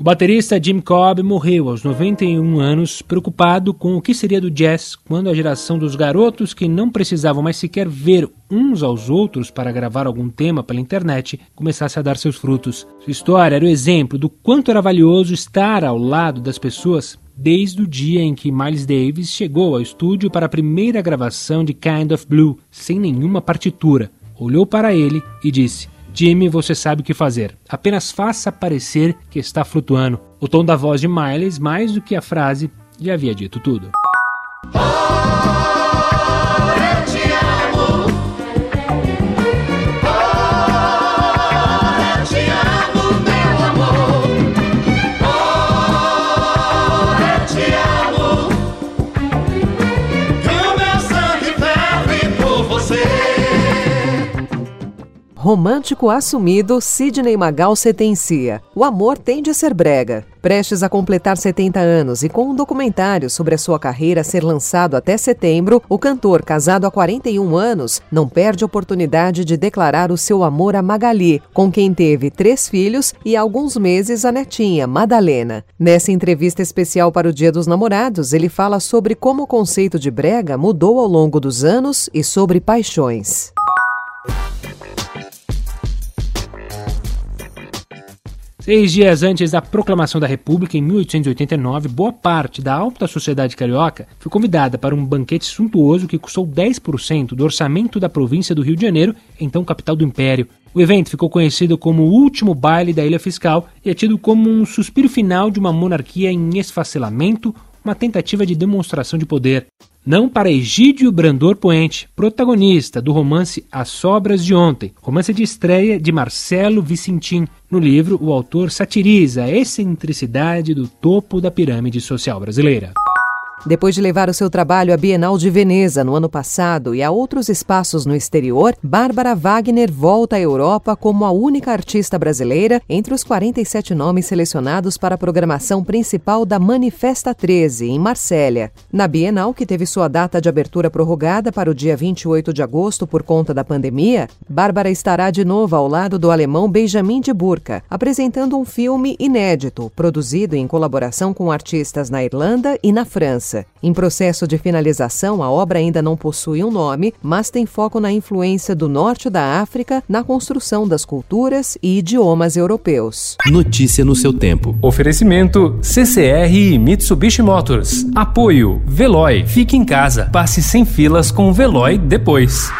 O baterista Jim Cobb morreu aos 91 anos, preocupado com o que seria do jazz quando a geração dos garotos que não precisavam mais sequer ver uns aos outros para gravar algum tema pela internet começasse a dar seus frutos. Sua história era o exemplo do quanto era valioso estar ao lado das pessoas desde o dia em que Miles Davis chegou ao estúdio para a primeira gravação de Kind of Blue, sem nenhuma partitura. Olhou para ele e disse: Jimmy, você sabe o que fazer. Apenas faça parecer que está flutuando. O tom da voz de Miles, mais do que a frase, já havia dito tudo. Romântico assumido, Sidney Magal sentencia. O amor tem de ser brega. Prestes a completar 70 anos e com um documentário sobre a sua carreira ser lançado até setembro, o cantor, casado há 41 anos, não perde a oportunidade de declarar o seu amor a Magali, com quem teve três filhos e há alguns meses a netinha, Madalena. Nessa entrevista especial para o Dia dos Namorados, ele fala sobre como o conceito de brega mudou ao longo dos anos e sobre paixões. Seis dias antes da proclamação da República, em 1889, boa parte da alta sociedade carioca foi convidada para um banquete suntuoso que custou 10% do orçamento da província do Rio de Janeiro, então capital do Império. O evento ficou conhecido como o último baile da Ilha Fiscal e é tido como um suspiro final de uma monarquia em esfacelamento, uma tentativa de demonstração de poder não para Egídio Brandor Poente, protagonista do romance As Sobras de Ontem, romance de estreia de Marcelo Vicentim. No livro, o autor satiriza a excentricidade do topo da pirâmide social brasileira. Depois de levar o seu trabalho à Bienal de Veneza no ano passado e a outros espaços no exterior, Bárbara Wagner volta à Europa como a única artista brasileira entre os 47 nomes selecionados para a programação principal da Manifesta 13, em Marsella. Na Bienal, que teve sua data de abertura prorrogada para o dia 28 de agosto por conta da pandemia, Bárbara estará de novo ao lado do alemão Benjamin de Burka, apresentando um filme inédito, produzido em colaboração com artistas na Irlanda e na França. Em processo de finalização, a obra ainda não possui um nome, mas tem foco na influência do norte da África na construção das culturas e idiomas europeus. Notícia no seu tempo. Oferecimento CCR e Mitsubishi Motors. Apoio Veloy. Fique em casa. Passe sem filas com o Veloy depois.